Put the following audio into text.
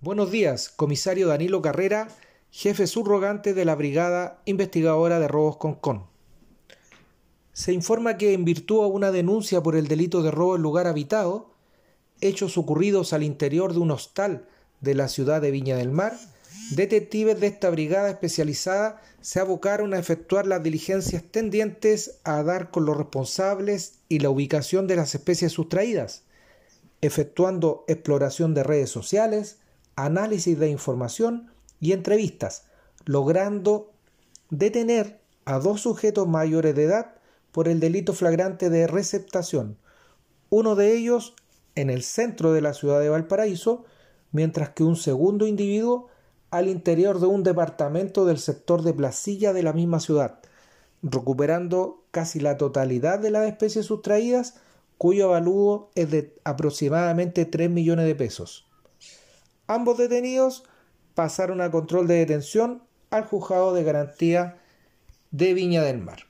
Buenos días, comisario Danilo Carrera, jefe subrogante de la Brigada Investigadora de Robos Concon. Se informa que en virtud a una denuncia por el delito de robo en lugar habitado, hechos ocurridos al interior de un hostal de la ciudad de Viña del Mar, detectives de esta brigada especializada se abocaron a efectuar las diligencias tendientes a dar con los responsables y la ubicación de las especies sustraídas, efectuando exploración de redes sociales, análisis de información y entrevistas, logrando detener a dos sujetos mayores de edad por el delito flagrante de receptación, uno de ellos en el centro de la ciudad de Valparaíso, mientras que un segundo individuo al interior de un departamento del sector de Placilla de la misma ciudad, recuperando casi la totalidad de las especies sustraídas, cuyo avalúo es de aproximadamente 3 millones de pesos. Ambos detenidos pasaron a control de detención al juzgado de garantía de Viña del Mar.